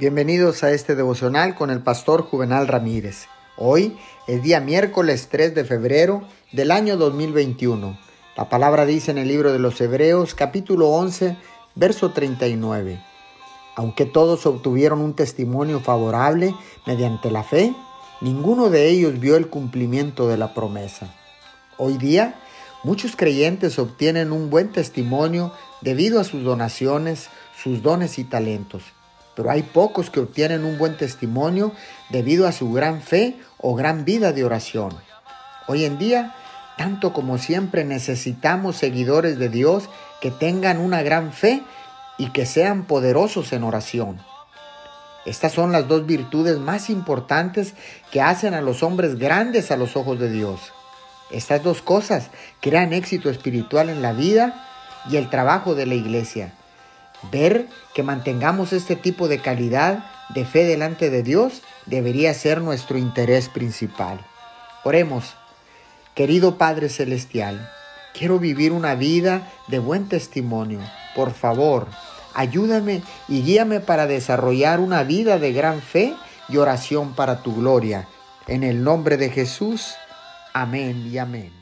Bienvenidos a este devocional con el pastor Juvenal Ramírez. Hoy es día miércoles 3 de febrero del año 2021. La palabra dice en el libro de los Hebreos capítulo 11, verso 39. Aunque todos obtuvieron un testimonio favorable mediante la fe, ninguno de ellos vio el cumplimiento de la promesa. Hoy día, muchos creyentes obtienen un buen testimonio debido a sus donaciones, sus dones y talentos pero hay pocos que obtienen un buen testimonio debido a su gran fe o gran vida de oración. Hoy en día, tanto como siempre, necesitamos seguidores de Dios que tengan una gran fe y que sean poderosos en oración. Estas son las dos virtudes más importantes que hacen a los hombres grandes a los ojos de Dios. Estas dos cosas crean éxito espiritual en la vida y el trabajo de la iglesia. Ver que mantengamos este tipo de calidad de fe delante de Dios debería ser nuestro interés principal. Oremos, querido Padre Celestial, quiero vivir una vida de buen testimonio. Por favor, ayúdame y guíame para desarrollar una vida de gran fe y oración para tu gloria. En el nombre de Jesús, amén y amén.